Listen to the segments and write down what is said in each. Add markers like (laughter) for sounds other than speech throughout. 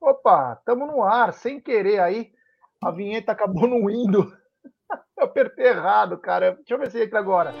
Opa, estamos no ar, sem querer aí. A vinheta acabou (laughs) não indo. Eu apertei errado, cara. Deixa eu ver se entra agora.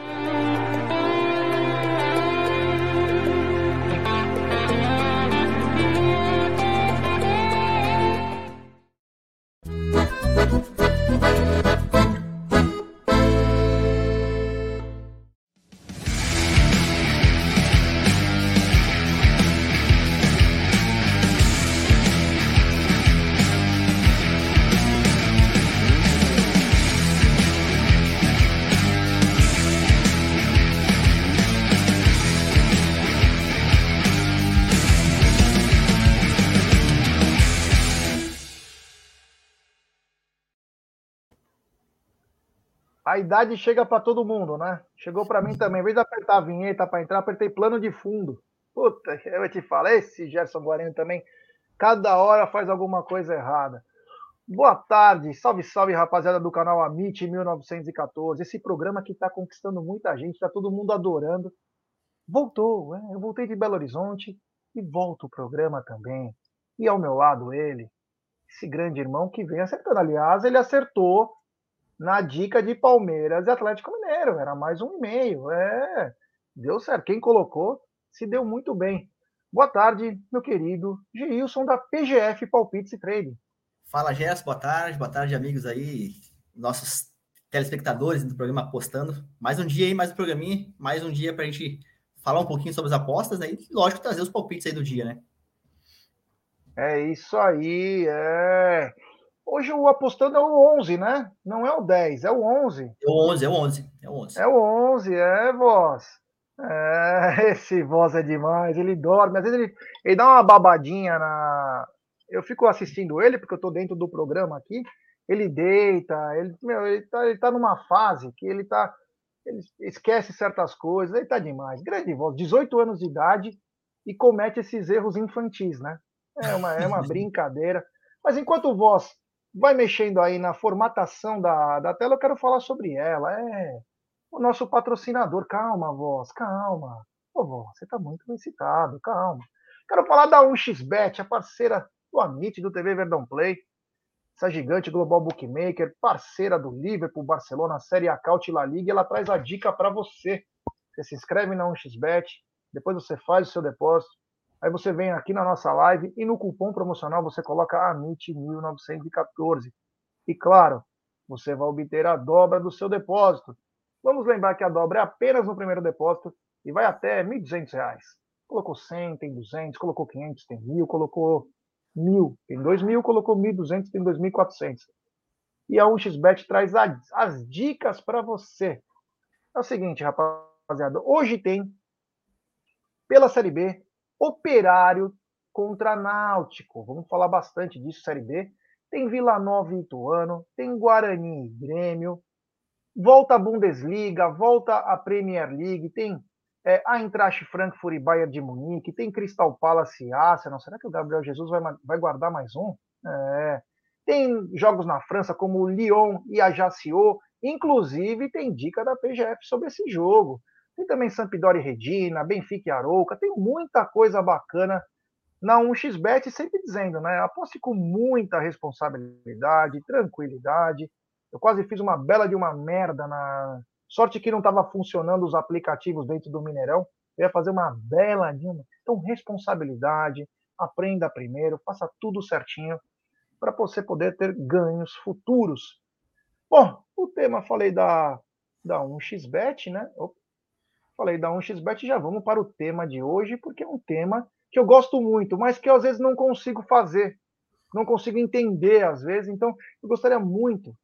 A idade chega para todo mundo, né? Chegou para mim também. Em vez de apertar a vinheta para entrar, apertei plano de fundo. Puta, eu te falo, esse Gerson Guarino também, cada hora faz alguma coisa errada. Boa tarde, salve, salve, rapaziada do canal Amit 1914. Esse programa que está conquistando muita gente, está todo mundo adorando. Voltou, né? eu voltei de Belo Horizonte e volto o programa também. E ao meu lado ele, esse grande irmão que vem acertando. Aliás, ele acertou na dica de Palmeiras e Atlético Mineiro. Era mais um e-mail. É, deu certo. Quem colocou se deu muito bem. Boa tarde, meu querido Gilson da PGF Palpites e Trade. Fala, Gerson. Boa tarde. Boa tarde, amigos aí, nossos telespectadores do programa Apostando. Mais um dia aí, mais um programinha, mais um dia para a gente falar um pouquinho sobre as apostas, né? E, lógico, trazer os palpites aí do dia, né? É isso aí, é. Hoje o apostando é o 11, né? Não é o 10, é o 11. É o 11, é o 11. É o 11, é, o 11, é voz. É, (laughs) esse voz é demais, ele dorme, às vezes ele, ele dá uma babadinha na. Eu fico assistindo ele, porque eu tô dentro do programa aqui. Ele deita, ele, meu, ele, tá, ele tá numa fase que ele tá. Ele esquece certas coisas, ele tá demais. Grande voz, 18 anos de idade e comete esses erros infantis, né? É uma, é uma (laughs) brincadeira. Mas enquanto o voz vai mexendo aí na formatação da, da tela, eu quero falar sobre ela. É o nosso patrocinador. Calma, voz, calma. Ô, voz, você está muito excitado, calma. Quero falar da 1xBet, a parceira do Amit do TV Verdão Play. Essa gigante global bookmaker, parceira do Liverpool, Barcelona, Série A, Caut La Liga, ela traz a dica para você. Você se inscreve na 1xBet, depois você faz o seu depósito, Aí você vem aqui na nossa live e no cupom promocional você coloca AMIT1914. E claro, você vai obter a dobra do seu depósito. Vamos lembrar que a dobra é apenas no primeiro depósito e vai até R$ 1.200. Colocou 100, tem 200, colocou 500, tem 1.000, colocou 1.000, tem 2.000, colocou 1.200, tem 2.400. E a 1xBet traz as dicas para você. É o seguinte, rapaziada, hoje tem pela Série B Operário contra Náutico. Vamos falar bastante disso, Série B. Tem Vila Nova e Ituano, tem Guarani e Grêmio, volta a Bundesliga, volta a Premier League, tem é, a Eintracht Frankfurt e Bayern de Munique, tem Crystal Palace e Arsenal. Será que o Gabriel Jesus vai, vai guardar mais um? É. Tem jogos na França como Lyon e Ajaccio, inclusive tem dica da PGF sobre esse jogo. Tem também Sampdoria e Regina, Benfica e Arouca, tem muita coisa bacana na 1xBet, sempre dizendo, né? Aposte com muita responsabilidade, tranquilidade. Eu quase fiz uma bela de uma merda na. Sorte que não estava funcionando os aplicativos dentro do Mineirão. Eu ia fazer uma bela de uma. Então, responsabilidade, aprenda primeiro, faça tudo certinho para você poder ter ganhos futuros. Bom, o tema falei da, da 1xBet, né? Opa, Falei da 1xBet, já vamos para o tema de hoje, porque é um tema que eu gosto muito, mas que eu às vezes não consigo fazer, não consigo entender às vezes. Então, eu gostaria muito,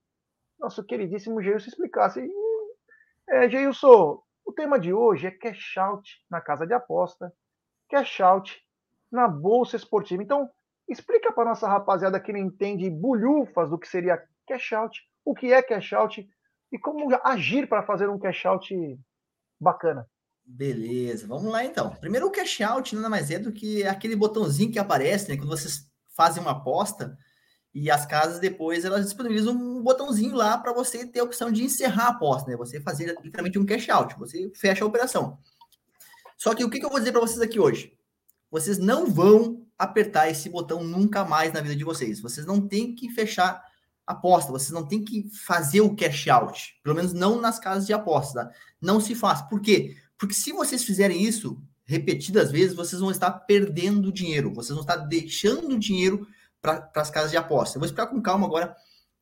nosso queridíssimo Geilson explicasse. É, Geilson, o tema de hoje é cash out na casa de aposta, cash out na bolsa esportiva. Então, explica para nossa rapaziada que não entende bulhufas do que seria cash out, o que é cash out e como agir para fazer um cash out bacana. Beleza, vamos lá então. Primeiro, o cash out nada mais é do que aquele botãozinho que aparece, né? Quando vocês fazem uma aposta e as casas depois elas disponibilizam um botãozinho lá para você ter a opção de encerrar a aposta, né? Você fazer literalmente um cash out, você fecha a operação. Só que o que, que eu vou dizer para vocês aqui hoje? Vocês não vão apertar esse botão nunca mais na vida de vocês. Vocês não têm que fechar aposta, vocês não têm que fazer o cash out, pelo menos não nas casas de aposta. Tá? Não se faz. Por quê? Porque se vocês fizerem isso repetidas vezes, vocês vão estar perdendo dinheiro, vocês vão estar deixando dinheiro para as casas de aposta. Eu vou explicar com calma agora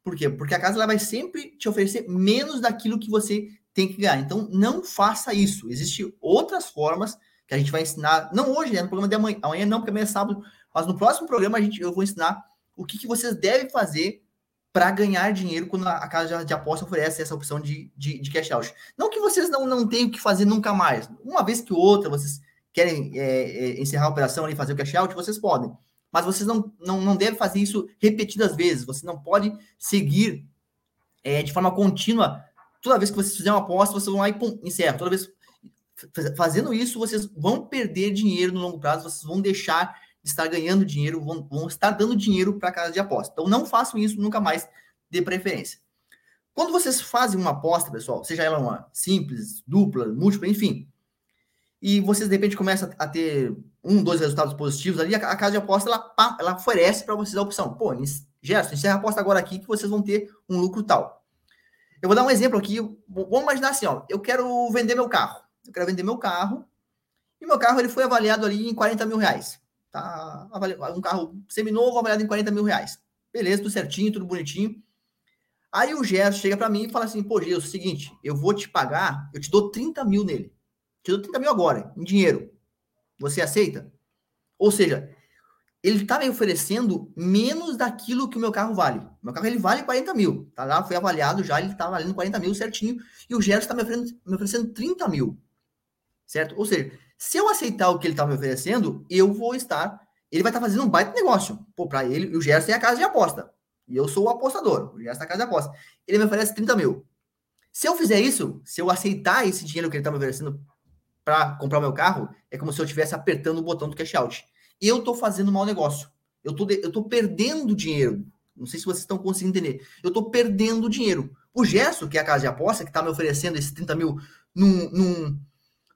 por quê? Porque a casa ela vai sempre te oferecer menos daquilo que você tem que ganhar. Então, não faça isso. Existem outras formas que a gente vai ensinar, não hoje, né, no programa de amanhã, amanhã não, porque amanhã é sábado, mas no próximo programa a gente, eu vou ensinar o que, que vocês devem fazer para ganhar dinheiro quando a casa de aposta oferece essa opção de, de, de, cash out. Não que vocês não, não tenham que fazer nunca mais. Uma vez que outra, vocês querem é, é, encerrar a operação e fazer o cash out, vocês podem. Mas vocês não, não, não devem fazer isso repetidas vezes. Você não pode seguir é, de forma contínua. Toda vez que vocês fizerem uma aposta, vocês vão lá e pum, encerra. Toda vez fazendo isso, vocês vão perder dinheiro no longo prazo, vocês vão deixar de estar ganhando dinheiro, vão, vão estar dando dinheiro para casa de aposta. Então não façam isso nunca mais, de preferência. Quando vocês fazem uma aposta, pessoal, seja ela uma simples, dupla, múltipla, enfim, e vocês de repente começam a ter um, dois resultados positivos ali, a, casa de aposta ela, ela oferece para vocês a opção. Pô, Gerson, encerra a aposta agora aqui que vocês vão ter um lucro tal. Eu vou dar um exemplo aqui. Vamos imaginar assim, ó. Eu quero vender meu carro. Eu quero vender meu carro. E meu carro ele foi avaliado ali em 40 mil reais. Tá? Um carro seminovo avaliado em 40 mil reais. Beleza, tudo certinho, tudo bonitinho. Aí o Gerson chega para mim e fala assim: pô, Gerson, é o seguinte, eu vou te pagar, eu te dou 30 mil nele. Te dou 30 mil agora, em dinheiro. Você aceita? Ou seja, ele está me oferecendo menos daquilo que o meu carro vale. Meu carro ele vale 40 mil. Tá lá, foi avaliado já, ele está valendo 40 mil certinho. E o Gerson está me oferecendo, me oferecendo 30 mil. Certo? Ou seja, se eu aceitar o que ele está me oferecendo, eu vou estar. Ele vai estar tá fazendo um baita negócio. Pô, para ele, o Gerson é a casa de aposta. E eu sou o apostador. O Gerson é a casa de aposta. Ele me oferece 30 mil. Se eu fizer isso, se eu aceitar esse dinheiro que ele está me oferecendo para comprar meu carro, é como se eu estivesse apertando o botão do cash out. Eu estou fazendo um mau negócio. Eu tô, eu tô perdendo dinheiro. Não sei se vocês estão conseguindo entender. Eu estou perdendo dinheiro. O Gerson, que é a casa de aposta, que está me oferecendo esses 30 mil num, num,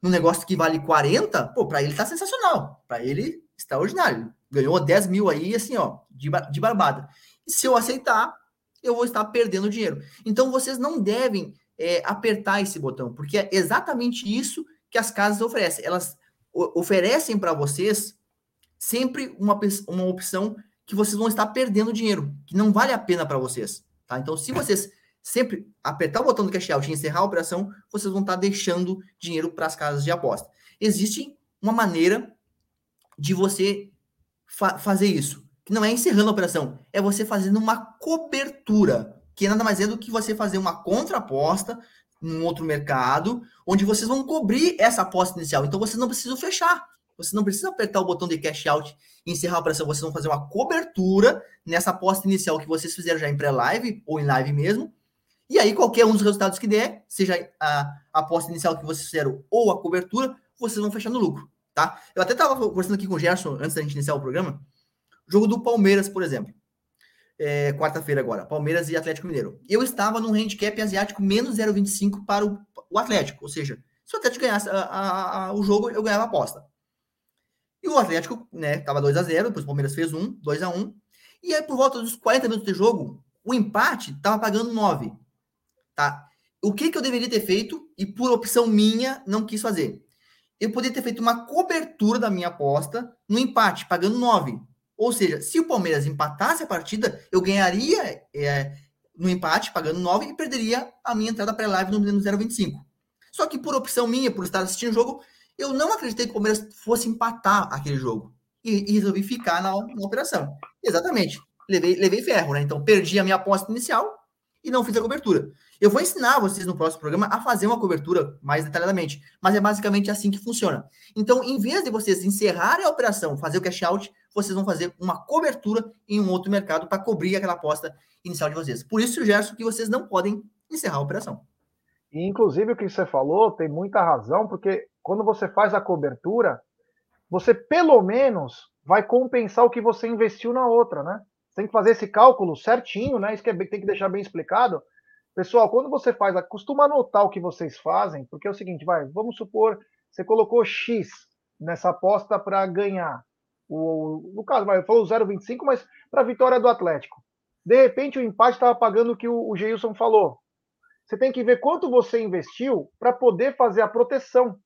num negócio que vale 40, pô, para ele tá sensacional. Para ele, extraordinário. Ganhou 10 mil aí, assim, ó, de, de barbada. E se eu aceitar, eu vou estar perdendo dinheiro. Então, vocês não devem é, apertar esse botão, porque é exatamente isso que as casas oferecem. Elas oferecem para vocês sempre uma, uma opção que vocês vão estar perdendo dinheiro, que não vale a pena para vocês. Tá? Então, se vocês sempre apertar o botão do cash out e encerrar a operação, vocês vão estar deixando dinheiro para as casas de aposta. Existe uma maneira de você fa fazer isso, que não é encerrando a operação, é você fazendo uma cobertura, que nada mais é do que você fazer uma contraposta num outro mercado, onde vocês vão cobrir essa aposta inicial. Então vocês não precisam fechar. Vocês não precisam apertar o botão de cash out e encerrar a operação. Vocês vão fazer uma cobertura nessa aposta inicial que vocês fizeram já em pré-live ou em live mesmo, e aí, qualquer um dos resultados que der, seja a, aposta inicial que vocês fizeram ou a cobertura, vocês vão fechar no lucro, tá? Eu até estava conversando aqui com o Gerson antes da gente iniciar o programa. Jogo do Palmeiras, por exemplo. É, Quarta-feira agora, Palmeiras e Atlético Mineiro. Eu estava num handicap asiático menos 0,25 para o, o, Atlético. Ou seja, se o Atlético ganhasse a, a, a, o jogo, eu ganhava a aposta. E o Atlético, né, tava 2 a 0 depois o Palmeiras fez um, 2 a 1 E aí, por volta dos 40 minutos de jogo, o empate tava pagando 9 tá? O que, que eu deveria ter feito e por opção minha não quis fazer? Eu poderia ter feito uma cobertura da minha aposta no empate, pagando 9. Ou seja, se o Palmeiras empatasse a partida, eu ganharia é, no empate, pagando 9, e perderia a minha entrada pré-live no 0,25. Só que por opção minha, por estar assistindo o jogo, eu não acreditei que o Palmeiras fosse empatar aquele jogo. E, e resolvi ficar na, na, operação. Exatamente. Levei, levei ferro, né? Então perdi a minha aposta inicial e não fiz a cobertura. Eu vou ensinar vocês no próximo programa a fazer uma cobertura mais detalhadamente, mas é basicamente assim que funciona. Então, em vez de vocês encerrarem a operação, fazer o cash out, vocês vão fazer uma cobertura em um outro mercado para cobrir aquela aposta inicial de vocês. Por isso, Gerson, que vocês não podem encerrar a operação. E, inclusive, o que você falou tem muita razão, porque quando você faz a cobertura, você pelo menos vai compensar o que você investiu na outra, né? Você tem que fazer esse cálculo certinho, né? Isso que é, tem que deixar bem explicado Pessoal, quando você faz, costuma anotar o que vocês fazem, porque é o seguinte, vai, vamos supor, você colocou X nessa aposta para ganhar. o, no caso, mas falou 0,25, mas para a vitória do Atlético. De repente, o empate estava pagando o que o, o Geilson falou. Você tem que ver quanto você investiu para poder fazer a proteção.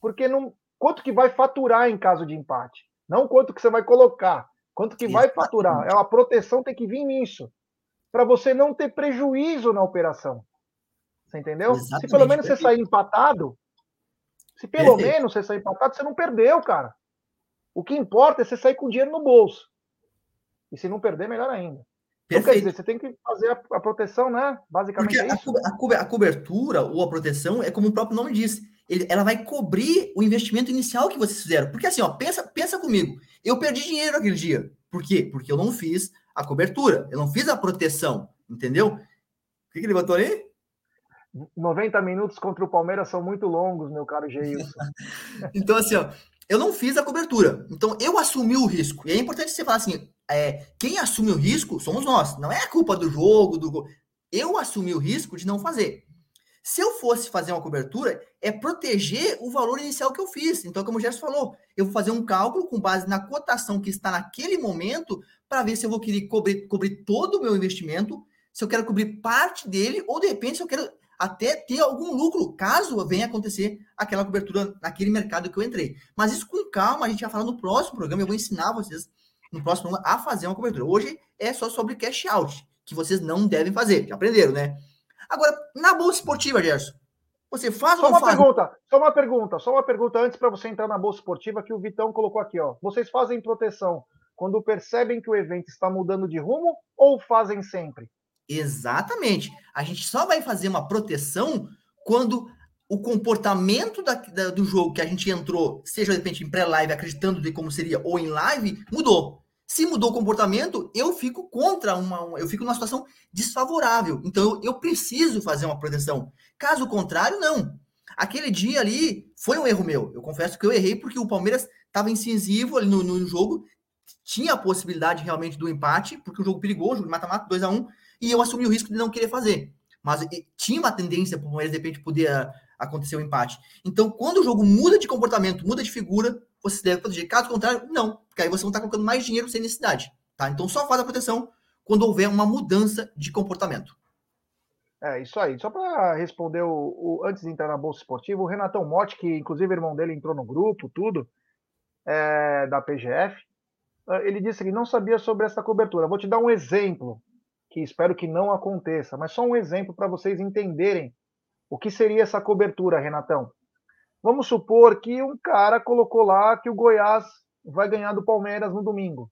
Porque não, quanto que vai faturar em caso de empate. Não quanto que você vai colocar, quanto que vai faturar. É a proteção tem que vir nisso. Para você não ter prejuízo na operação. Você entendeu? Exatamente. Se pelo menos você sair empatado, se pelo Perfeito. menos você sair empatado, você não perdeu, cara. O que importa é você sair com dinheiro no bolso. E se não perder, melhor ainda. Então, quer dizer, você tem que fazer a, a proteção, né? Basicamente Porque é isso. A, a, cobertura ou a proteção é como o próprio nome diz. Ele, ela vai cobrir o investimento inicial que vocês fizeram. Porque assim, ó, pensa, pensa comigo. Eu perdi dinheiro aquele dia. Por quê? Porque eu não fiz a cobertura. Eu não fiz a proteção. Entendeu? O que, que ele botou aí? 90 minutos contra o Palmeiras são muito longos, meu caro Geilson. (laughs) então, assim, ó, eu não fiz a cobertura. Então, eu assumi o risco. E é importante você falar assim: é, quem assume o risco somos nós. Não é a culpa do jogo, do. Eu assumi o risco de não fazer. Se eu fosse fazer uma cobertura, é proteger o valor inicial que eu fiz. Então, como o Gerson falou, eu vou fazer um cálculo com base na cotação que está naquele momento para ver se eu vou querer cobrir, cobrir todo o meu investimento, se eu quero cobrir parte dele, ou de repente se eu quero até ter algum lucro, caso venha acontecer aquela cobertura naquele mercado que eu entrei. Mas isso com calma, a gente vai falar no próximo programa, eu vou ensinar vocês no próximo a fazer uma cobertura. Hoje é só sobre cash out, que vocês não devem fazer, já aprenderam, né? Agora, na bolsa esportiva, Gerson, você faz só ou uma faz? pergunta, só uma pergunta, só uma pergunta antes para você entrar na bolsa esportiva que o Vitão colocou aqui, ó. Vocês fazem proteção quando percebem que o evento está mudando de rumo ou fazem sempre? Exatamente. A gente só vai fazer uma proteção quando o comportamento da, da, do jogo que a gente entrou, seja de repente em pré-live, acreditando de como seria, ou em live, mudou. Se mudou o comportamento, eu fico contra uma. Eu fico numa situação desfavorável. Então eu, preciso fazer uma proteção. Caso contrário, não. Aquele dia ali foi um erro meu. Eu confesso que eu errei porque o Palmeiras estava incisivo ali no, no jogo, tinha a possibilidade realmente do empate, porque o jogo perigoso, mata-mata, 2 a 1 um, e eu assumi o risco de não querer fazer. Mas tinha uma tendência para o Palmeiras, de repente, poder ah, acontecer o um empate. Então, quando o jogo muda de comportamento, muda de figura, você deve proteger. Caso contrário, não, aí você não está colocando mais dinheiro sem necessidade. Tá? Então, só faz a proteção quando houver uma mudança de comportamento. É, isso aí. Só para responder o, o, antes de entrar na Bolsa Esportiva, o Renatão Motti, que inclusive o irmão dele entrou no grupo, tudo, é, da PGF, ah, ele disse que não sabia sobre essa cobertura. Vou te dar um exemplo que espero que não aconteça, mas só um exemplo para vocês entenderem o que seria essa cobertura, Renatão. Vamos supor que um cara colocou lá que o Goiás vai ganhar do Palmeiras no domingo.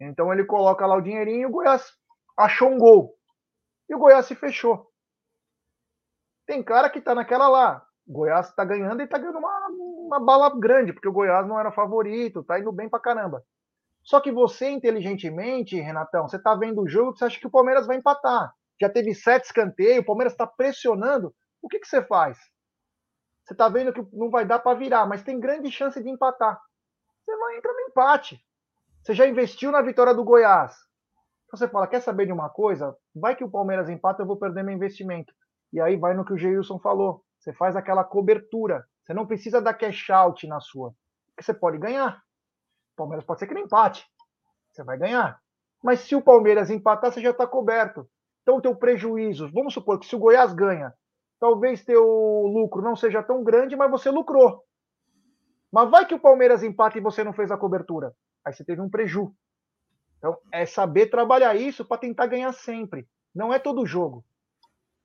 Então ele coloca lá o dinheirinho e o Goiás achou um gol. E o Goiás se fechou. Tem cara que tá naquela lá. O Goiás tá ganhando e tá ganhando uma, uma bala grande, porque o Goiás não era favorito, tá indo bem pra caramba. Só que você, inteligentemente, Renatão, você está vendo o jogo, você acha que o Palmeiras vai empatar. Já teve sete escanteios, o Palmeiras está pressionando. O que, que você faz? Você está vendo que não vai dar para virar, mas tem grande chance de empatar. Você vai entrar no empate. Você já investiu na vitória do Goiás. Então você fala, quer saber de uma coisa? Vai que o Palmeiras empata, eu vou perder meu investimento. E aí vai no que o Geilson falou. Você faz aquela cobertura. Você não precisa dar cash out na sua. Porque você pode ganhar. Palmeiras pode ser que não empate. Você vai ganhar. Mas se o Palmeiras empatar, você já está coberto. Então, o teu prejuízo, vamos supor que se o Goiás ganha, talvez teu lucro não seja tão grande, mas você lucrou. Mas vai que o Palmeiras empata e você não fez a cobertura. Aí você teve um preju. Então, é saber trabalhar isso para tentar ganhar sempre. Não é todo jogo.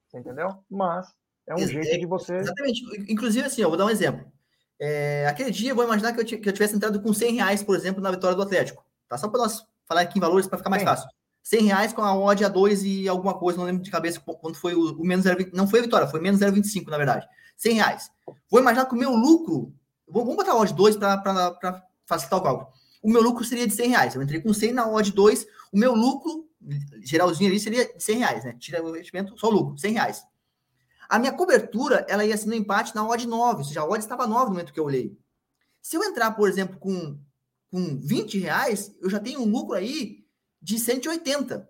Você entendeu? Mas é um jeito de você. Exatamente. Inclusive, assim, eu vou dar um exemplo. É, aquele dia, eu vou imaginar que eu, que eu tivesse entrado com 100 reais, por exemplo, na vitória do Atlético. Tá? Só para nós falar aqui em valores para ficar mais Sim. fácil. 100 reais com a odd a 2 e alguma coisa, não lembro de cabeça quando foi o, o menos 0,20. Não foi a vitória, foi menos 0,25, na verdade. 100 reais. Vou imaginar que o meu lucro. Vamos botar a odd 2 para facilitar o cálculo. O meu lucro seria de 100 reais. Eu entrei com 100 na odd 2. O meu lucro, geralzinho ali, seria de 100 reais, né? Tira o investimento, só o lucro, 100 reais. A minha cobertura, ela ia ser no empate na odd 9, ou seja, a odd estava 9 no momento que eu olhei. Se eu entrar, por exemplo, com, com 20 reais, eu já tenho um lucro aí de 180.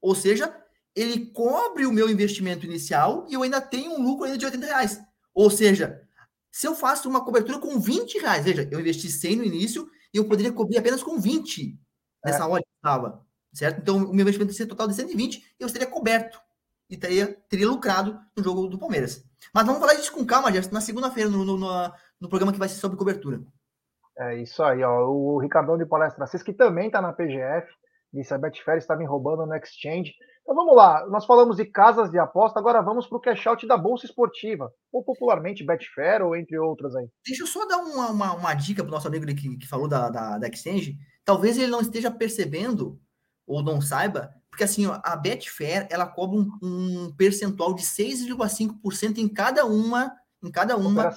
Ou seja, ele cobre o meu investimento inicial e eu ainda tenho um lucro ainda de 80 reais. Ou seja, Se eu faço uma cobertura com 20 reais, veja, eu investi 100 no início e eu poderia cobrir apenas com 20 nessa é. hora que estava, certo? Então, o meu investimento seria total de 120 e eu estaria coberto e teria, teria lucrado no jogo do Palmeiras. Mas vamos falar disso com calma, Gerson, na segunda-feira, no, no, no, no, programa que vai ser sobre cobertura. É isso aí, ó. O Ricardão de Palestra Assis, que também está na PGF, disse a Betfair está me roubando no Exchange. Então vamos lá, nós falamos de casas de aposta, agora vamos para o cash out da Bolsa Esportiva, ou popularmente Betfair, ou entre outras aí. Deixa eu só dar uma, uma, uma dica para o nosso amigo que, que falou da, da, da Exchange. Talvez ele não esteja percebendo, ou não saiba, porque assim, ó, a Betfair, ela cobra um, um percentual de 6,5% em cada uma, em cada uma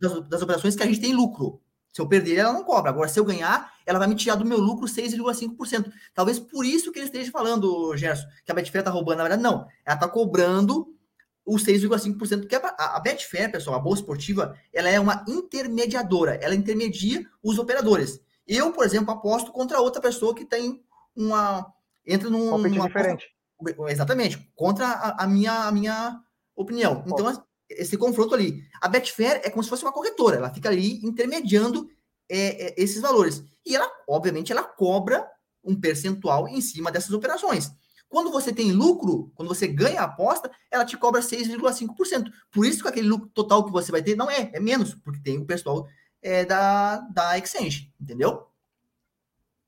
das, das operações que a gente tem lucro. Se eu perder, ela não cobra. Agora, se eu ganhar, ela vai me tirar do meu lucro 6,5%. Talvez por isso que ele esteja falando, Gerson, que a Betfair está roubando. Na verdade, não. Ela está cobrando o 6,5%. Que é a, Betfair, pessoal, a Bolsa Esportiva, ela é uma intermediadora. Ela intermedia os operadores. Eu, por exemplo, aposto contra outra pessoa que tem uma... Entra num... Um diferente. Exatamente. Contra a, a, minha, a minha opinião. Então, esse confronto ali. A Betfair é como se fosse uma corretora, ela fica ali intermediando é, é, esses valores. E ela, obviamente, ela cobra um percentual em cima dessas operações. Quando você tem lucro, quando você ganha a aposta, ela te cobra 6,5%. Por isso que aquele lucro total que você vai ter não é, é menos, porque tem o pessoal é, da, da Exchange, entendeu?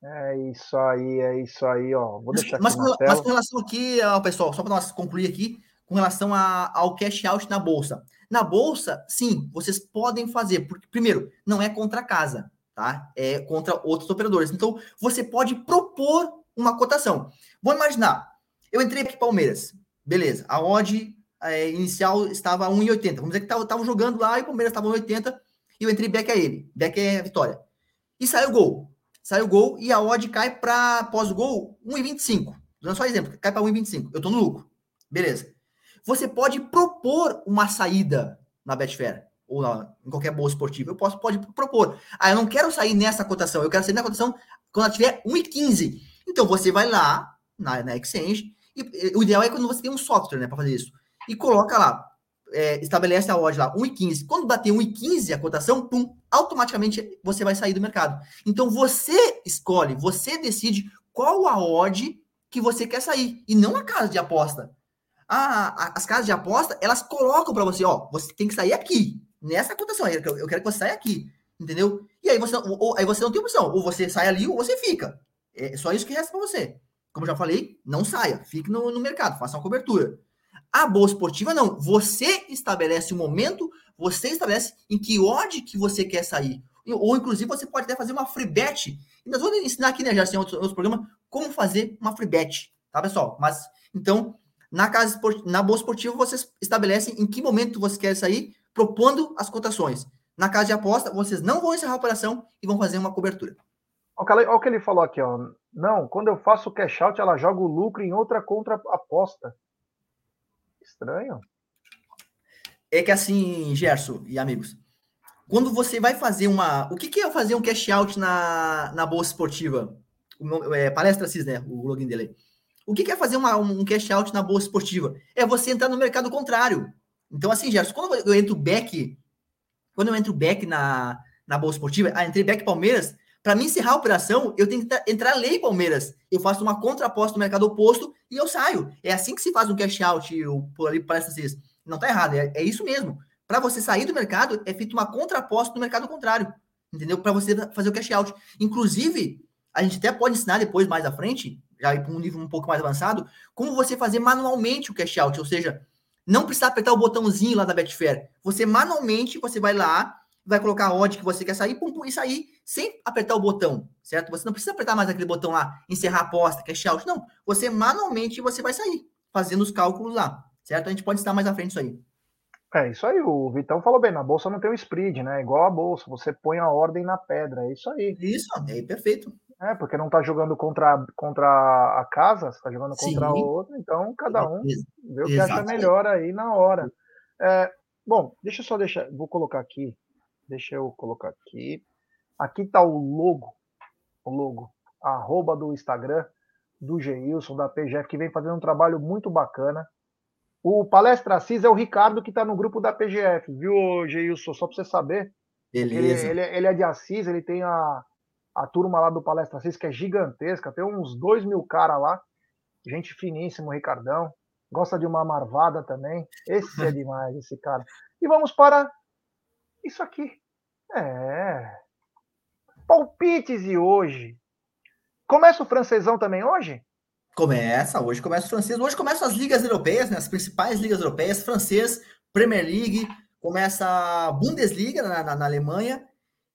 É isso aí, é isso aí, ó. Vou deixar mas, mas, mas com relação aqui, ó, pessoal, só para nós concluir aqui, com relação a, ao cash out na bolsa. Na bolsa, sim, vocês podem fazer, porque, primeiro, não é contra a casa, tá? É contra outros operadores. Então, você pode propor uma cotação. Vou imaginar, eu entrei aqui Palmeiras, beleza, a odd é, inicial estava 1,80. Vamos dizer que estava jogando lá e o Palmeiras estava 1,80 e eu entrei back a ele, back é a vitória. E saiu gol. Saiu gol e a odd cai para pós-gol 1,25. Dando só exemplo, cai para 1,25. Eu estou no lucro. Beleza você pode propor uma saída na Betfair ou na, em qualquer bolsa esportiva. Eu posso pode propor. Ah, eu não quero sair nessa cotação, eu quero sair na cotação quando ela tiver 1,15. Então você vai lá na, na Exchange e, o ideal é quando você tem um software, né, para fazer isso. E coloca lá, é, estabelece a odd lá 1,15. Quando bater 1,15 a cotação, pum, automaticamente você vai sair do mercado. Então você escolhe, você decide qual a odd que você quer sair e não a casa de aposta a, a, as casas de aposta, elas colocam para você, ó, você tem que sair aqui, nessa cotação, eu, eu quero que você saia aqui, entendeu? E aí você, ou, aí você não tem opção, ou você sai ali ou você fica. É só isso que resta para você. Como já falei, não saia, fique no, no mercado, faça uma cobertura. A bolsa esportiva não, você estabelece o momento, você estabelece em que odd que você quer sair. Ou, inclusive, você pode até fazer uma free bet. Nós vamos ensinar aqui, né, já em outros, outros programas, como fazer uma free bet, tá, pessoal? Mas, então, na casa na bolsa esportiva, vocês estabelecem em que momento você quer sair, propondo as cotações. Na casa de aposta, vocês não vão encerrar a operação e vão fazer uma cobertura. Olha o que ele falou aqui, ó. Não, quando eu faço cash out, ela joga o lucro em outra contra aposta. Estranho. É que assim, Gerson e amigos, quando você vai fazer uma. O que, que é fazer um cash out na, na bolsa esportiva? O, é, palestra CIS, né? O login dele. O que é fazer uma, um cash out na bolsa esportiva? É você entrar no mercado contrário. Então, assim, Gerson, quando eu entro back, quando eu entro back na, na bolsa esportiva, ah, entrei back Palmeiras, para mim encerrar a operação, eu tenho que entrar lei Palmeiras. Eu faço uma contraposta no mercado oposto e eu saio. É assim que se faz um cash out, eu, ali parece assim. Não tá errado, é, é isso mesmo. Para você sair do mercado, é feito uma contraposta no mercado contrário. Entendeu? Para você fazer o cash out. Inclusive, a gente até pode ensinar depois, mais à frente, já ir para um nível um pouco mais avançado, como você fazer manualmente o cash out, ou seja, não precisa apertar o botãozinho lá da Betfair. Você manualmente, você vai lá, vai colocar a odd que você quer sair, pum, pum, e sair sem apertar o botão, certo? Você não precisa apertar mais aquele botão lá, encerrar a aposta, cash out, não. Você manualmente você vai sair, fazendo os cálculos lá, certo? A gente pode estar mais à frente isso aí. É isso aí, o Vitão falou bem, na bolsa não tem o spread, né? Igual a bolsa, você põe a ordem na pedra, é isso aí. Isso, é perfeito. É, porque não está jogando contra, contra a casa, está jogando contra o outro, então cada um vê o que acha melhor aí na hora. É, bom, deixa eu só deixar, vou colocar aqui, deixa eu colocar aqui. Aqui está o logo, o logo, arroba do Instagram do Geilson, da PGF, que vem fazendo um trabalho muito bacana. O Palestra Assis é o Ricardo que está no grupo da PGF, viu, Geilson? Só para você saber. Beleza. Ele, ele, ele, é de Assis, ele tem a, a turma lá do Palestra Assis, que é gigantesca, tem uns dois mil caras lá. Gente finíssimo, Ricardão. Gosta de uma marvada também. Esse é (laughs) demais, esse cara. E vamos para isso aqui. É. Palpites de hoje. Começa o francesão também hoje? Começa, hoje começa o francês. Hoje começam as ligas europeias, né, as principais ligas europeias, francês, Premier League, começa a Bundesliga na, na, na, Alemanha.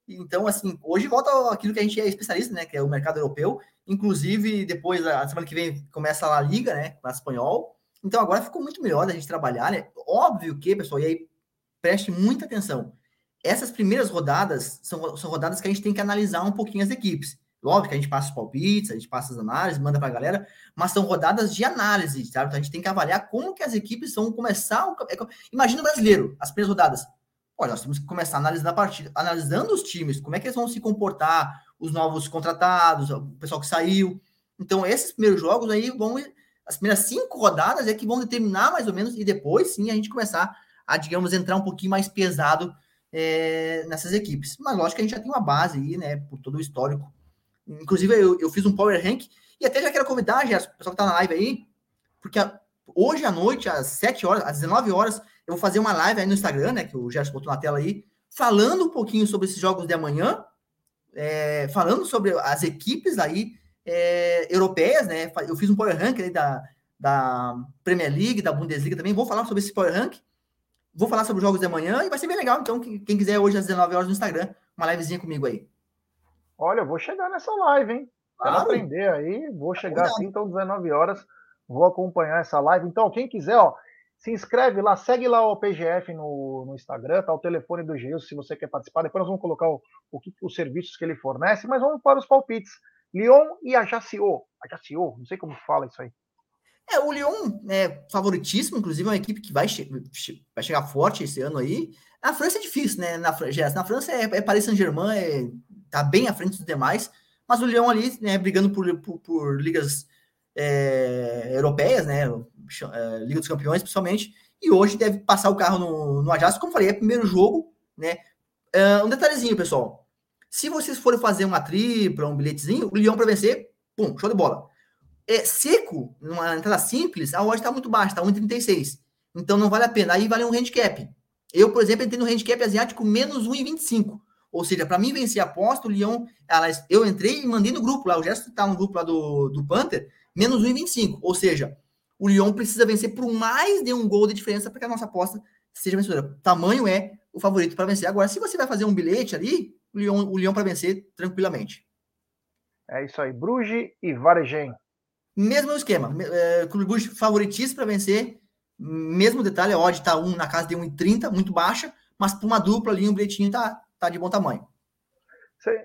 Então, assim, hoje volta aquilo que a gente é especialista, né, que é o mercado europeu. Inclusive, depois, a semana que vem, começa a Liga, né, a espanhol. Então, agora ficou muito melhor da gente trabalhar, né? Óbvio que, pessoal, e aí preste muita atenção. Essas primeiras rodadas são, são rodadas que a gente tem que analisar um pouquinho as equipes. Lógico que a gente passa os palpites, a gente passa as análises, manda para a galera, mas são rodadas de análise, sabe? Então a gente tem que avaliar como que as equipes vão começar. O... É imagina o brasileiro, as primeiras rodadas. Olha, nós temos que começar a analisar a partida, analisando os times, como é que eles vão se comportar, os novos contratados, o pessoal que saiu. Então, esses primeiros jogos aí vão. As primeiras cinco rodadas é que vão determinar mais ou menos, e depois sim a gente começar a, digamos, entrar um pouquinho mais pesado é, nessas equipes. Mas lógico que a gente já tem uma base aí, né, por todo o histórico Inclusive, eu, eu fiz um Power Rank e até já quero convidar, Gerson, o pessoal que está na live aí, porque a, hoje à noite, às 7 horas, às 19 horas, eu vou fazer uma live aí no Instagram, né? Que o Gerson botou na tela aí, falando um pouquinho sobre esses jogos de amanhã, é, falando sobre as equipes aí é, europeias, né? Eu fiz um Power Rank aí da, da Premier League, da Bundesliga também. Vou falar sobre esse Power Rank. Vou falar sobre os jogos de amanhã e vai ser bem legal. Então, quem quiser hoje às 19 horas no Instagram, uma livezinha comigo aí. Olha, eu vou chegar nessa live, hein? Quero claro. aprender aí, vou chegar assim, então 19 horas, vou acompanhar essa live. Então, quem quiser, ó, se inscreve lá, segue lá o PGF no, no Instagram, tá o telefone do Gilson se você quer participar. Depois nós vamos colocar o, o, os serviços que ele fornece, mas vamos para os palpites. Lyon e Ajaccio. Ajaccio, não sei como fala isso aí. É, o Lyon é favoritíssimo, inclusive é uma equipe que vai, che vai chegar forte esse ano aí. Na França é difícil, né? Na, na França é, é Paris Saint-Germain, é tá bem à frente dos demais, mas o Leão ali, né, brigando por, por, por ligas é, europeias, né, é, Liga dos Campeões, principalmente, e hoje deve passar o carro no, no Ajax, como falei, é primeiro jogo, né, uh, um detalhezinho, pessoal, se vocês forem fazer uma tripla, um bilhetezinho, o Leão para vencer, pum, show de bola. É seco, numa entrada simples, a odd está muito baixa, está 1,36. Então não vale a pena. Aí vale um handicap. Eu, por exemplo, entrei no handicap asiático menos 1,25. Ou seja, para mim vencer a aposta, o Leão, eu entrei e mandei no grupo lá, o Gerson está no grupo lá do, do Panther, menos 1,25. Ou seja, o Leão precisa vencer por mais de um gol de diferença para que a nossa aposta seja vencedora. Tamanho é o favorito para vencer. Agora, se você vai fazer um bilhete ali, o Leão, o Leão para vencer tranquilamente. É isso aí. Bruges e Varejém. Mesmo esquema. É, Clube Bruges favoritíssimo para vencer. Mesmo detalhe, a odd está um na casa de 1,30, muito baixa, mas para uma dupla ali, um bilhetinho tá, tá de bom tamanho.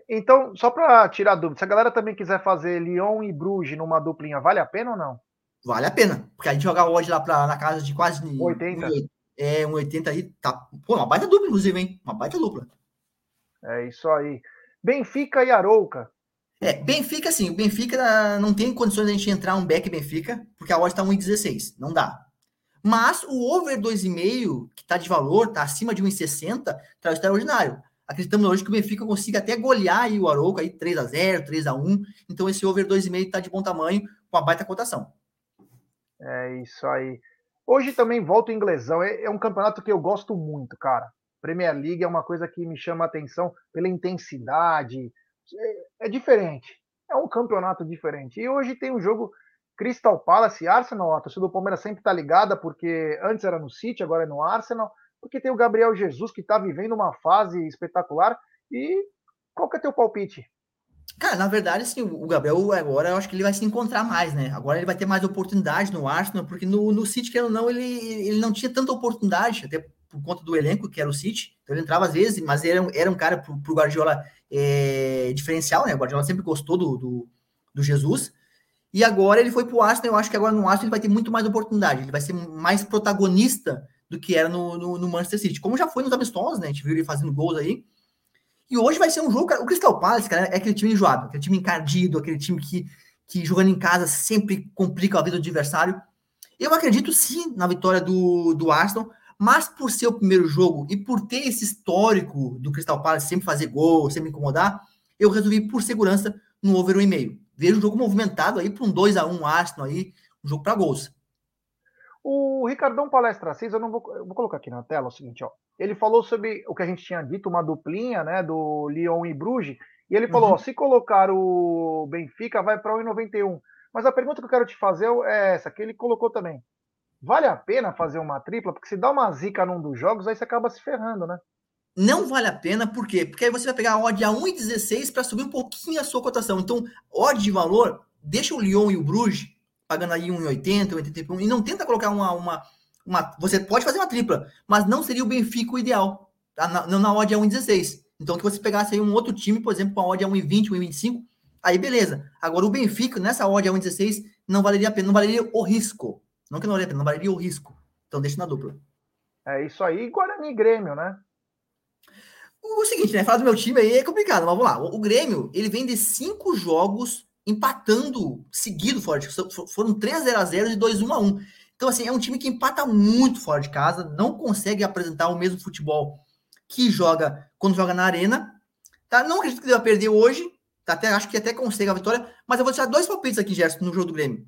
Então, só para tirar dúvida, se a galera também quiser fazer Lyon e Bruges numa duplinha, vale a pena ou não? Vale a pena, porque a gente jogar hoje lá pra, na casa de quase 80. é, um 80 aí, tá. Pô, uma baita dupla, inclusive, hein? Uma baita dupla. É isso aí. Benfica e Arouca. É, Benfica, sim, o Benfica não tem condições de a gente entrar um back Benfica, porque a odd tá 1,16, não dá. Mas o over 2,5, que está de valor, está acima de 1,60, está extraordinário. Acreditamos hoje que o Benfica consiga até golear aí o Arouca aí 3 a 0 3 a 1 Então esse over 2,5 está de bom tamanho, com a baita cotação. É isso aí. Hoje também volta o inglesão. É, é um campeonato que eu gosto muito, cara. Premier League é uma coisa que me chama a atenção pela intensidade. É, é diferente. É um campeonato diferente. E hoje tem um jogo Crystal Palace e Arsenal, a torcida do Palmeiras sempre está ligada, porque antes era no City, agora é no Arsenal, porque tem o Gabriel Jesus que está vivendo uma fase espetacular. E qual que é teu palpite? Cara, na verdade, sim, o Gabriel agora eu acho que ele vai se encontrar mais, né? Agora ele vai ter mais oportunidade no Arsenal, porque no, no City, quer ou não, ele, ele não tinha tanta oportunidade, até por conta do elenco que era o City. Então ele entrava às vezes, mas era, era um cara pro, pro Guardiola é, diferencial, né? O Guardiola sempre gostou do, do, do Jesus. E agora ele foi para o Arsenal. Eu acho que agora no Arsenal ele vai ter muito mais oportunidade. Ele vai ser mais protagonista do que era no, no, no Manchester City. Como já foi nos amistosos, né? A gente viu ele fazendo gols aí. E hoje vai ser um jogo. Cara, o Crystal Palace, cara, é aquele time enjoado, aquele time encardido, aquele time que, que jogando em casa sempre complica a vida do adversário. Eu acredito sim na vitória do, do Arsenal, mas por ser o primeiro jogo e por ter esse histórico do Crystal Palace sempre fazer gol, sempre incomodar, eu resolvi, por segurança, no over 1,5. Vejo o jogo movimentado aí para um 2 a 1 Arsenal aí, um jogo para gols. O Ricardão Palestra Assis, eu não vou, eu vou colocar aqui na tela o seguinte, ó. Ele falou sobre o que a gente tinha dito, uma duplinha, né, do Lyon e Bruges, e ele falou, uhum. ó, se colocar o Benfica vai para 1,91. Mas a pergunta que eu quero te fazer é essa, que ele colocou também. Vale a pena fazer uma tripla? Porque se dá uma zica num dos jogos, aí você acaba se ferrando, né? Não vale a pena, por quê? Porque aí você vai pegar a odd a 1,16 para subir um pouquinho a sua cotação. Então, odd de valor, deixa o Lyon e o Bruges pagando aí 1,80, 1,81 e não tenta colocar uma, uma, uma. Você pode fazer uma tripla, mas não seria o Benfica o ideal. Tá? Na, não na odd a 1,16. Então, que você pegasse aí um outro time, por exemplo, com a odd a 1,20, 1,25, aí beleza. Agora, o Benfica, nessa odd a 1,16, não valeria a pena, não valeria o risco. Não que não valeria a pena, não valeria o risco. Então, deixa na dupla. É isso aí, Guarani e Grêmio, né? O seguinte, né? Falar do meu time aí é complicado, mas vamos lá. O, Grêmio, ele vem de cinco jogos empatando seguido fora Foram 3 0 a 0 e 2 1 a 1 Então, assim, é um time que empata muito fora de casa, não consegue apresentar o mesmo futebol que joga quando joga na arena. Tá? Não acredito que ele vai perder hoje. Tá? Até, acho que até consegue a vitória. Mas eu vou deixar dois palpites aqui, Gerson, no jogo do Grêmio.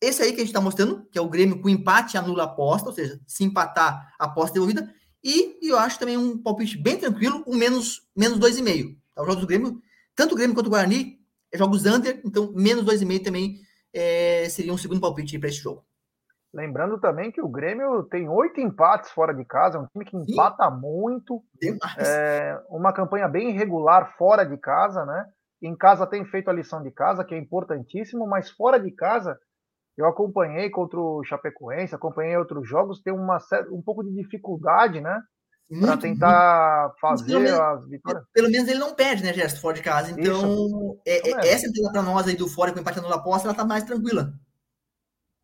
Esse aí que a gente está mostrando, que é o Grêmio com empate anula a aposta, ou seja, se empatar, a aposta devolvida. E, e eu acho também um palpite bem tranquilo, um menos, menos 2,5. Tá? Os jogos do Grêmio, tanto o Grêmio quanto o Guarani, é jogos under, então menos 2,5 também é, seria um segundo palpite para esse jogo. Lembrando também que o Grêmio tem oito empates fora de casa, é um time que empata Sim. muito. É uma campanha bem irregular fora de casa, né? Em casa tem feito a lição de casa, que é importantíssimo, mas fora de casa eu acompanhei contra o Chapecoense, acompanhei outros jogos, tem uma, um pouco de dificuldade, né? Para tentar muito. fazer menos, as vitórias. Pelo menos ele não perde, né, Gerson, fora de casa. Então, é, é, essa entrada para nós aí do fora com empate na aposta, ela tá mais tranquila.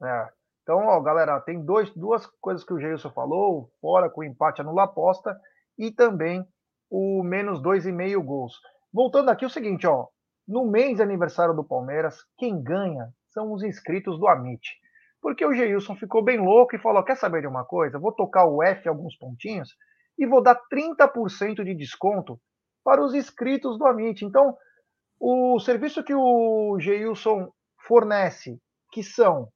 É. Então, ó, galera, tem dois, duas coisas que o Geilson falou, fora com empate anula aposta e também o menos dois e meio gols. Voltando aqui, o seguinte, ó, no mês de aniversário do Palmeiras, quem ganha são os inscritos do Amit. Porque o Geilson ficou bem louco e falou: quer saber de uma coisa? Vou tocar o F alguns pontinhos e vou dar 30% de desconto para os inscritos do Amit. Então, o serviço que o Geilson fornece, que são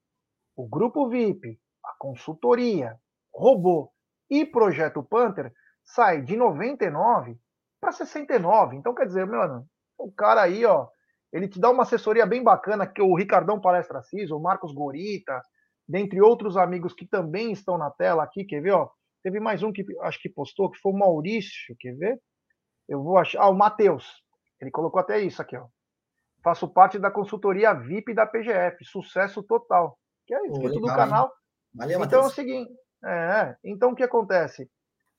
o grupo VIP, a consultoria, robô e projeto Panther, sai de 99 para 69. Então, quer dizer, mano, o cara aí, ó, ele te dá uma assessoria bem bacana, que o Ricardão Palestra Cis, o Marcos Gorita, dentre outros amigos que também estão na tela aqui, quer ver, ó? Teve mais um que acho que postou, que foi o Maurício, quer ver? Eu vou achar. Ah, o Matheus. Ele colocou até isso aqui, ó. Faço parte da consultoria VIP da PGF. Sucesso total. Que é isso, do canal. Valeu, então Mateus. é o seguinte. É, então o que acontece?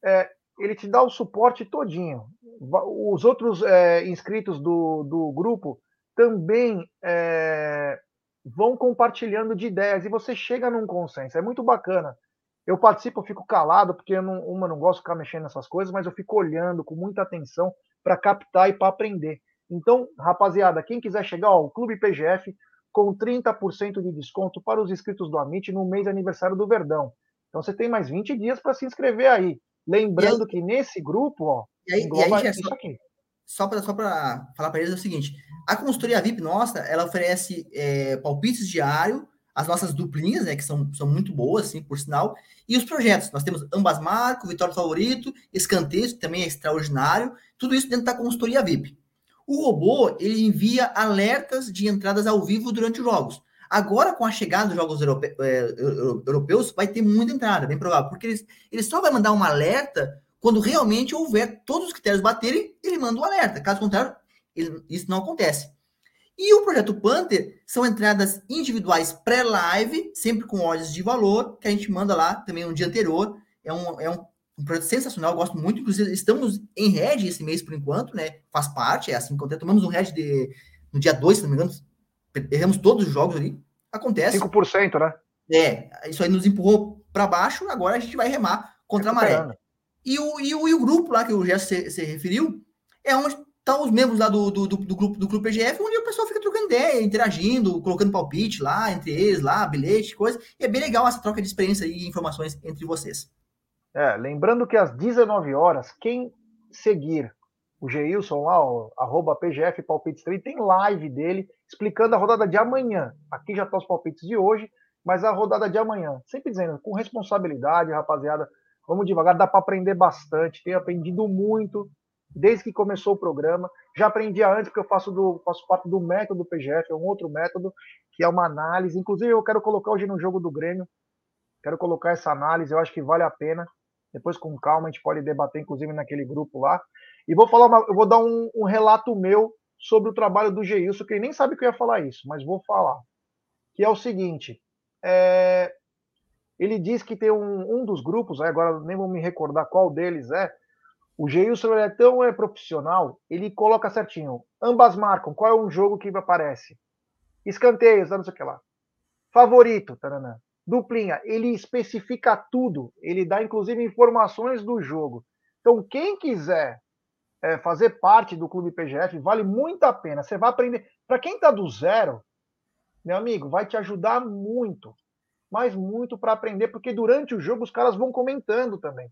É, ele te dá o suporte todinho. Os outros é, inscritos do, do grupo também é, vão compartilhando de ideias e você chega num consenso. É muito bacana. Eu participo, eu fico calado, porque eu não, uma, não gosto de ficar mexendo nessas coisas, mas eu fico olhando com muita atenção para captar e para aprender. Então, rapaziada, quem quiser chegar ao Clube PGF com 30% de desconto para os inscritos do Amit no mês de aniversário do Verdão. Então você tem mais 20 dias para se inscrever aí. Lembrando aí, que nesse grupo, ó, e aí, e aí, isso aqui só para só falar para eles é o seguinte: a consultoria VIP nossa, ela oferece é, palpites diário, as nossas duplinhas, né, que são, são muito boas, assim, por sinal, e os projetos. Nós temos ambas marcas, Vitória Favorito, Escanteio, que também é extraordinário, tudo isso dentro da consultoria VIP. O robô, ele envia alertas de entradas ao vivo durante os jogos. Agora, com a chegada dos jogos europe, é, europeus, vai ter muita entrada, bem provável, porque eles, ele só vai mandar um alerta quando realmente houver todos os critérios baterem, ele manda um alerta. Caso contrário, ele, isso não acontece. E o projeto Panther são entradas individuais pré-live, sempre com ordens de valor, que a gente manda lá também no dia anterior. É um, é um, um projeto sensacional, eu gosto muito. Inclusive, estamos em Red esse mês por enquanto, né? Faz parte, é assim que tomamos um Red de, no dia 2, se não me engano. Erramos todos os jogos ali. Acontece. 5%, né? É, isso aí nos empurrou para baixo, agora a gente vai remar contra a maré. E o, e o, e o grupo lá que o Gerson se, se referiu é onde estão os membros lá do, do, do, do, grupo do Clube PGF, onde o pessoal fica trocando ideia, interagindo, colocando palpite lá entre eles, lá, bilhete, coisa. E é bem legal essa troca de experiência e informações entre vocês. É, lembrando que às 19 horas, quem seguir o Geilson lá, ó, arroba PGF Palpites 3, tem live dele explicando a rodada de amanhã. Aqui já estão tá os palpites de hoje, mas a rodada de amanhã. Sempre dizendo, com responsabilidade, rapaziada, vamos devagar, dá para aprender bastante. Tenho aprendido muito desde que começou o programa. Já aprendia antes, porque eu faço, do, faço parte do método PGF, é um outro método, que é uma análise. Inclusive, eu quero colocar hoje no jogo do Grêmio, quero colocar essa análise, eu acho que vale a pena. Depois, com calma, a gente pode debater, inclusive, naquele grupo lá. E vou falar, uma, eu vou dar um, um, relato meu sobre o trabalho do Geilson, que ele nem sabe que eu ia falar isso, mas vou falar. Que é o seguinte: é, ele diz que tem um, um dos grupos, agora nem vou me recordar qual deles é. O Geilson é tão é, profissional, ele coloca certinho. Ambas marcam, qual é um jogo que aparece? Escanteios, não sei o que lá. Favorito, taranã. Duplinha, ele especifica tudo, ele dá inclusive informações do jogo. Então, quem quiser é, fazer parte do Clube PGF, vale muito a pena. Você vai aprender. Para quem está do zero, meu amigo, vai te ajudar muito, mas muito para aprender, porque durante o jogo os caras vão comentando também.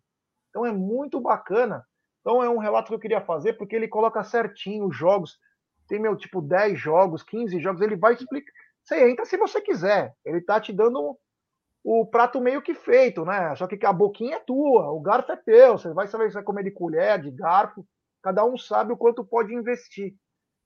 Então é muito bacana. Então é um relato que eu queria fazer, porque ele coloca certinho os jogos. Tem, meu, tipo, 10 jogos, 15 jogos, ele vai explicar. Você entra se você quiser. Ele tá te dando o prato meio que feito, né? Só que a boquinha é tua, o garfo é teu. Você vai saber se vai comer de colher, de garfo. Cada um sabe o quanto pode investir.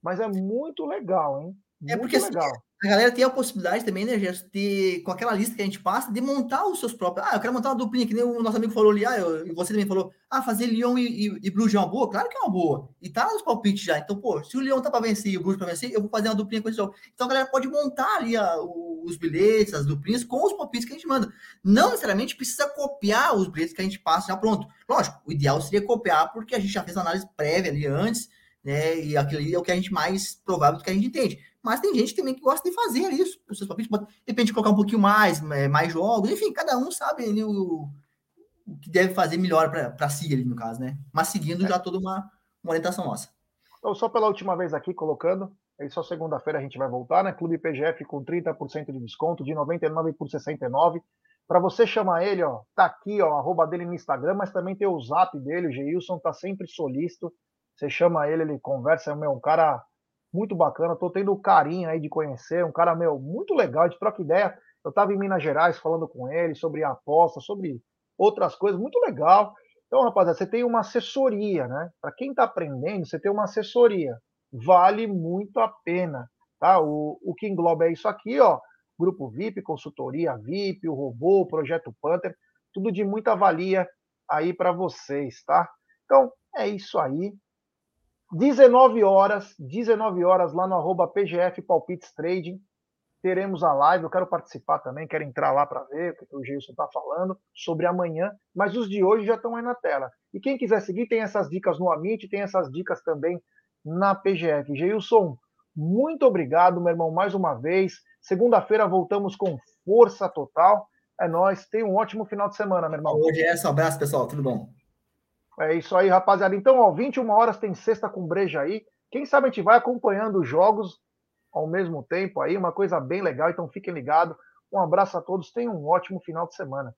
Mas é muito legal, hein? É muito é porque assim, legal. a galera tem a possibilidade também, né, Gerson, de, com aquela lista que a gente passa, de montar os seus próprios. Ah, eu quero montar uma duplinha, que nem o nosso amigo falou ali, ah, eu, e você também falou, ah, fazer Lyon e, e, e Bruges é uma boa? Claro que é uma boa. E tá nos palpites já. Então, pô, se o Lyon tá para vencer e o Bruges para vencer, eu vou fazer uma duplinha com esse jogo. Então a galera pode montar ali a, os bilhetes, as duplinhas, com os palpites que a gente manda. Não necessariamente precisa copiar os bilhetes que a gente passa já pronto. Lógico, o ideal seria copiar, porque a gente já fez a análise prévia ali antes, né? E aquilo ali é o que a gente mais provável do que a gente entende. Mas tem gente também que gosta de fazer isso, os seus palpites, depende de colocar um pouquinho mais, é, mais jogos, enfim, cada um sabe ali o, o que deve fazer melhor para si ali, no caso, né? Mas seguindo já toda uma, uma orientação nossa. Então, só pela última vez aqui, colocando, aí só segunda-feira a gente vai voltar, né? Clube PGF com 30% de desconto, de 99 por 69. Para você chamar ele, ó, tá aqui, ó, arroba dele no Instagram, mas também tem o zap dele, o Geilson tá sempre solícito. Você chama ele, ele conversa, é um cara muito bacana. Tô tendo o carinho aí de conhecer, um cara, meu, muito legal, de troca ideia. Eu estava em Minas Gerais falando com ele sobre aposta, sobre outras coisas, muito legal. Então, rapaziada, você tem uma assessoria, né? Para quem está aprendendo, você tem uma assessoria. Vale muito a pena, tá? O, o que engloba é isso aqui, ó. Grupo VIP, consultoria VIP, o robô, o projeto Panther, tudo de muita valia aí para vocês, tá? Então, é isso aí. 19 horas, 19 horas lá no arroba PGF Palpites Trading. Teremos a live, eu quero participar também, quero entrar lá para ver o que o Gilson está falando sobre amanhã, mas os de hoje já estão aí na tela. E quem quiser seguir, tem essas dicas no Amit, tem essas dicas também na PGF. Gilson, muito obrigado, meu irmão, mais uma vez. Segunda-feira voltamos com força total. É nós. Tenha um ótimo final de semana, meu irmão. Hoje é esse abraço, pessoal. Tudo bom? É isso aí, rapaziada. Então, ó, 21 horas tem sexta com breja aí. Quem sabe a gente vai acompanhando os jogos ao mesmo tempo aí, uma coisa bem legal. Então, fiquem ligados. Um abraço a todos. Tenham um ótimo final de semana.